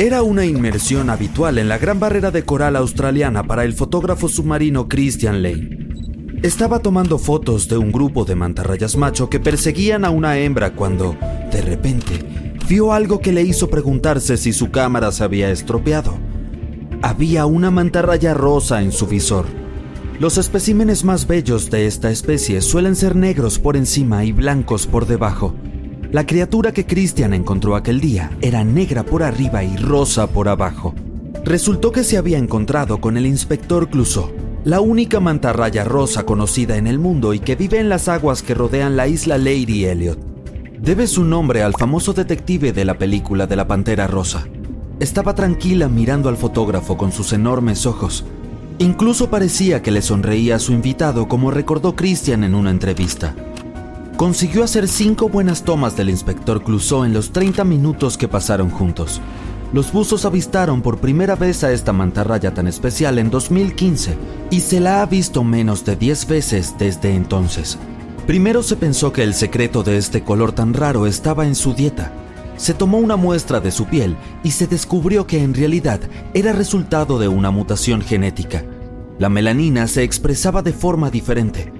Era una inmersión habitual en la gran barrera de coral australiana para el fotógrafo submarino Christian Lane. Estaba tomando fotos de un grupo de mantarrayas macho que perseguían a una hembra cuando, de repente, vio algo que le hizo preguntarse si su cámara se había estropeado. Había una mantarraya rosa en su visor. Los especímenes más bellos de esta especie suelen ser negros por encima y blancos por debajo. La criatura que Christian encontró aquel día era negra por arriba y rosa por abajo. Resultó que se había encontrado con el inspector Clouseau, la única mantarraya rosa conocida en el mundo y que vive en las aguas que rodean la isla Lady Elliot. Debe su nombre al famoso detective de la película de la Pantera Rosa. Estaba tranquila mirando al fotógrafo con sus enormes ojos. Incluso parecía que le sonreía a su invitado como recordó Christian en una entrevista. Consiguió hacer cinco buenas tomas del inspector Clouseau en los 30 minutos que pasaron juntos. Los buzos avistaron por primera vez a esta mantarraya tan especial en 2015 y se la ha visto menos de 10 veces desde entonces. Primero se pensó que el secreto de este color tan raro estaba en su dieta. Se tomó una muestra de su piel y se descubrió que en realidad era resultado de una mutación genética. La melanina se expresaba de forma diferente.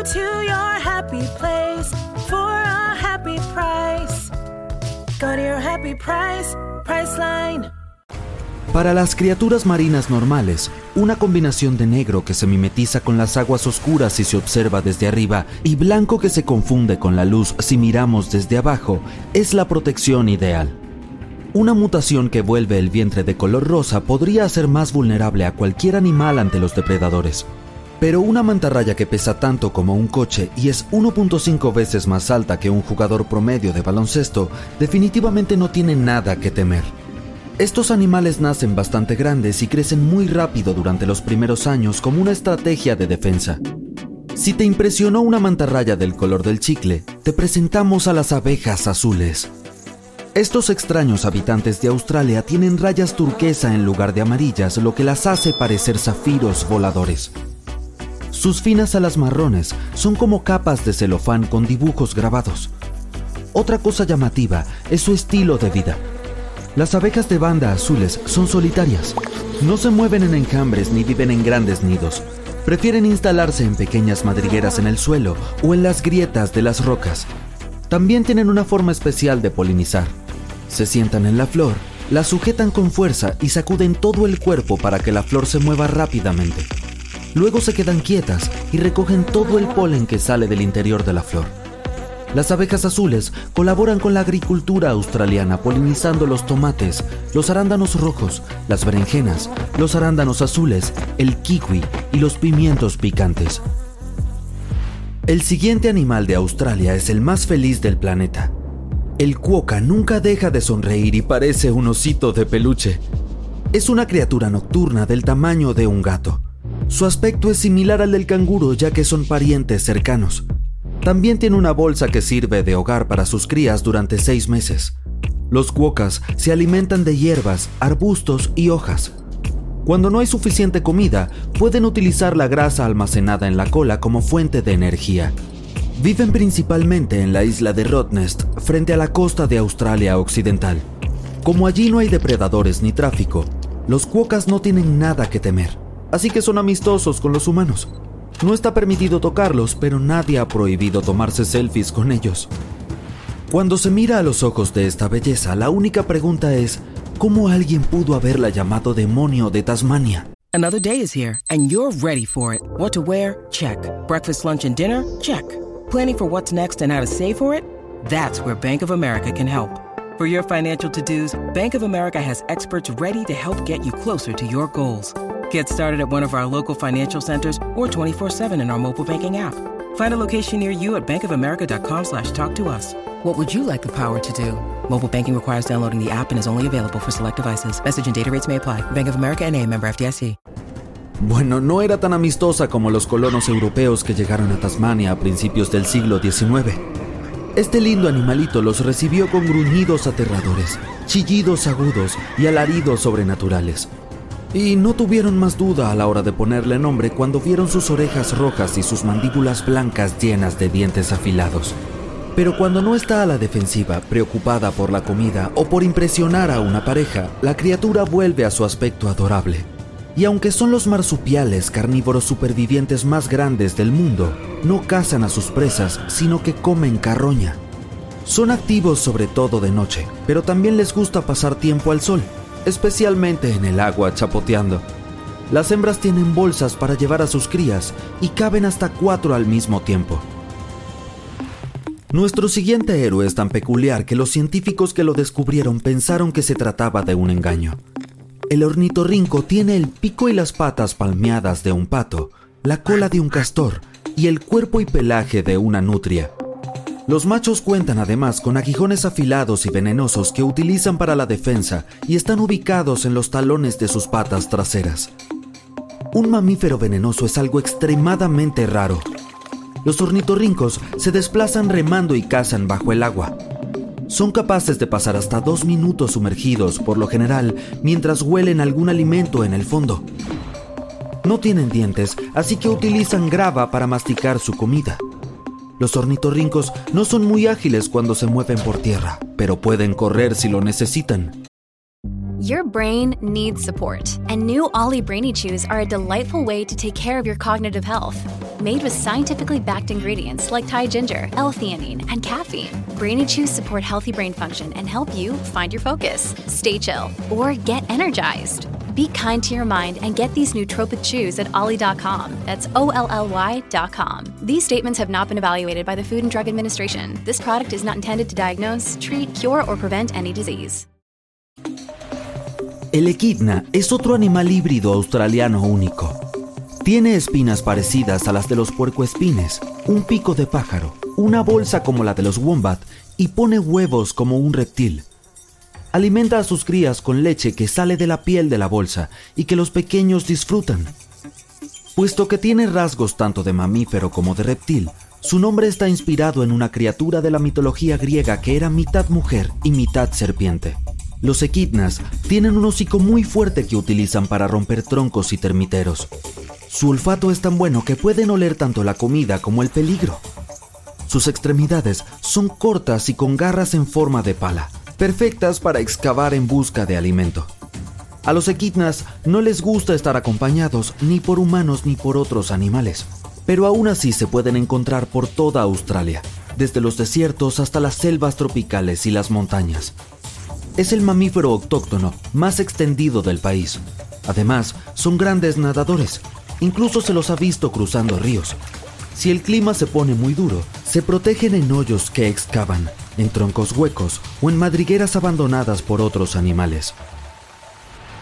To your happy place for a happy price. Para las criaturas marinas normales, una combinación de negro que se mimetiza con las aguas oscuras si se observa desde arriba y blanco que se confunde con la luz si miramos desde abajo es la protección ideal. Una mutación que vuelve el vientre de color rosa podría hacer más vulnerable a cualquier animal ante los depredadores. Pero una mantarraya que pesa tanto como un coche y es 1.5 veces más alta que un jugador promedio de baloncesto definitivamente no tiene nada que temer. Estos animales nacen bastante grandes y crecen muy rápido durante los primeros años como una estrategia de defensa. Si te impresionó una mantarraya del color del chicle, te presentamos a las abejas azules. Estos extraños habitantes de Australia tienen rayas turquesa en lugar de amarillas, lo que las hace parecer zafiros voladores. Sus finas alas marrones son como capas de celofán con dibujos grabados. Otra cosa llamativa es su estilo de vida. Las abejas de banda azules son solitarias. No se mueven en enjambres ni viven en grandes nidos. Prefieren instalarse en pequeñas madrigueras en el suelo o en las grietas de las rocas. También tienen una forma especial de polinizar. Se sientan en la flor, la sujetan con fuerza y sacuden todo el cuerpo para que la flor se mueva rápidamente. Luego se quedan quietas y recogen todo el polen que sale del interior de la flor. Las abejas azules colaboran con la agricultura australiana polinizando los tomates, los arándanos rojos, las berenjenas, los arándanos azules, el kiwi y los pimientos picantes. El siguiente animal de Australia es el más feliz del planeta. El cuoca nunca deja de sonreír y parece un osito de peluche. Es una criatura nocturna del tamaño de un gato. Su aspecto es similar al del canguro ya que son parientes cercanos. También tiene una bolsa que sirve de hogar para sus crías durante seis meses. Los cuocas se alimentan de hierbas, arbustos y hojas. Cuando no hay suficiente comida, pueden utilizar la grasa almacenada en la cola como fuente de energía. Viven principalmente en la isla de Rottnest, frente a la costa de Australia Occidental. Como allí no hay depredadores ni tráfico, los cuocas no tienen nada que temer, así que son amistosos con los humanos. No está permitido tocarlos, pero nadie ha prohibido tomarse selfies con ellos. Cuando se mira a los ojos de esta belleza, la única pregunta es, ¿cómo alguien pudo haberla llamado demonio de Tasmania? Another day is here and you're ready for it. What to wear? Check. Breakfast, lunch and dinner? Check. Planning for what's next and how to save for it? That's where Bank of America can help. For your financial to-dos, Bank of America has experts ready to help get you closer to your goals. Get started at one of our local financial centers or 24-7 in our mobile banking app. Find a location near you at bankofamerica.com slash talk to us. What would you like the power to do? Mobile banking requires downloading the app and is only available for select devices. Message and data rates may apply. Bank of America and a member FDIC. Bueno, no era tan amistosa como los colonos europeos que llegaron a Tasmania a principios del siglo XIX. Este lindo animalito los recibió con gruñidos aterradores, chillidos agudos y alaridos sobrenaturales. Y no tuvieron más duda a la hora de ponerle nombre cuando vieron sus orejas rojas y sus mandíbulas blancas llenas de dientes afilados. Pero cuando no está a la defensiva, preocupada por la comida o por impresionar a una pareja, la criatura vuelve a su aspecto adorable. Y aunque son los marsupiales carnívoros supervivientes más grandes del mundo, no cazan a sus presas, sino que comen carroña. Son activos sobre todo de noche, pero también les gusta pasar tiempo al sol, especialmente en el agua chapoteando. Las hembras tienen bolsas para llevar a sus crías y caben hasta cuatro al mismo tiempo. Nuestro siguiente héroe es tan peculiar que los científicos que lo descubrieron pensaron que se trataba de un engaño. El ornitorrinco tiene el pico y las patas palmeadas de un pato, la cola de un castor y el cuerpo y pelaje de una nutria. Los machos cuentan además con aguijones afilados y venenosos que utilizan para la defensa y están ubicados en los talones de sus patas traseras. Un mamífero venenoso es algo extremadamente raro. Los ornitorrincos se desplazan remando y cazan bajo el agua. Son capaces de pasar hasta dos minutos sumergidos, por lo general, mientras huelen algún alimento en el fondo. No tienen dientes, así que utilizan grava para masticar su comida. Los ornitorrincos no son muy ágiles cuando se mueven por tierra, pero pueden correr si lo necesitan. Your brain needs support, and new Ollie Brainy Chews are a delightful way to take care of your cognitive health. Made with scientifically backed ingredients like Thai ginger, L-theanine, and caffeine, Brainy Chews support healthy brain function and help you find your focus, stay chill, or get energized. Be kind to your mind and get these nootropic chews at ollie.com. That's O L L Y.com. These statements have not been evaluated by the Food and Drug Administration. This product is not intended to diagnose, treat, cure, or prevent any disease. El equidna es otro animal híbrido australiano único. Tiene espinas parecidas a las de los puercoespines, un pico de pájaro, una bolsa como la de los wombat y pone huevos como un reptil. Alimenta a sus crías con leche que sale de la piel de la bolsa y que los pequeños disfrutan. Puesto que tiene rasgos tanto de mamífero como de reptil, su nombre está inspirado en una criatura de la mitología griega que era mitad mujer y mitad serpiente. Los equidnas tienen un hocico muy fuerte que utilizan para romper troncos y termiteros. Su olfato es tan bueno que pueden oler tanto la comida como el peligro. Sus extremidades son cortas y con garras en forma de pala, perfectas para excavar en busca de alimento. A los equidnas no les gusta estar acompañados ni por humanos ni por otros animales, pero aún así se pueden encontrar por toda Australia, desde los desiertos hasta las selvas tropicales y las montañas. Es el mamífero autóctono más extendido del país. Además, son grandes nadadores. Incluso se los ha visto cruzando ríos. Si el clima se pone muy duro, se protegen en hoyos que excavan, en troncos huecos o en madrigueras abandonadas por otros animales.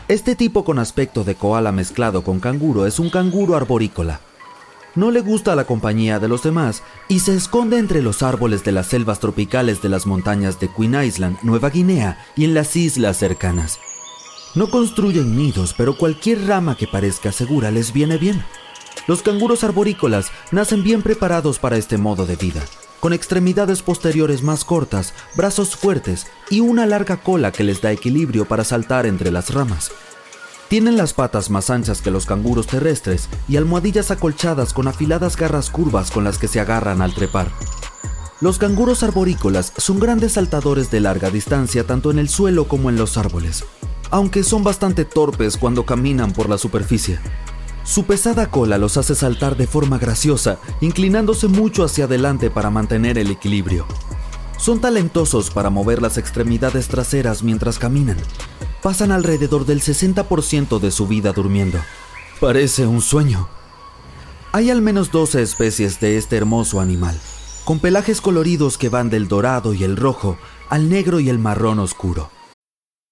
Este tipo con aspecto de koala mezclado con canguro es un canguro arborícola. No le gusta la compañía de los demás y se esconde entre los árboles de las selvas tropicales de las montañas de Queen Island, Nueva Guinea y en las islas cercanas. No construyen nidos, pero cualquier rama que parezca segura les viene bien. Los canguros arborícolas nacen bien preparados para este modo de vida, con extremidades posteriores más cortas, brazos fuertes y una larga cola que les da equilibrio para saltar entre las ramas. Tienen las patas más anchas que los canguros terrestres y almohadillas acolchadas con afiladas garras curvas con las que se agarran al trepar. Los canguros arborícolas son grandes saltadores de larga distancia tanto en el suelo como en los árboles, aunque son bastante torpes cuando caminan por la superficie. Su pesada cola los hace saltar de forma graciosa, inclinándose mucho hacia adelante para mantener el equilibrio. Son talentosos para mover las extremidades traseras mientras caminan. Pasan alrededor del 60% de su vida durmiendo. Parece un sueño. Hay al menos 12 especies de este hermoso animal, con pelajes coloridos que van del dorado y el rojo al negro y el marrón oscuro.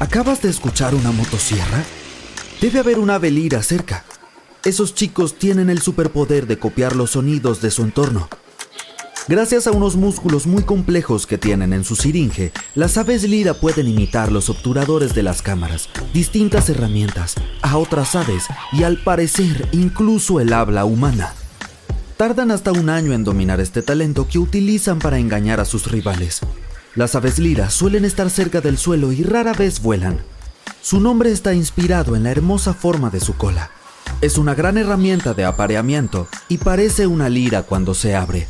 ¿Acabas de escuchar una motosierra? Debe haber una ave lira cerca. Esos chicos tienen el superpoder de copiar los sonidos de su entorno. Gracias a unos músculos muy complejos que tienen en su siringe, las aves lira pueden imitar los obturadores de las cámaras, distintas herramientas, a otras aves y al parecer incluso el habla humana. Tardan hasta un año en dominar este talento que utilizan para engañar a sus rivales. Las aves liras suelen estar cerca del suelo y rara vez vuelan. Su nombre está inspirado en la hermosa forma de su cola. Es una gran herramienta de apareamiento y parece una lira cuando se abre.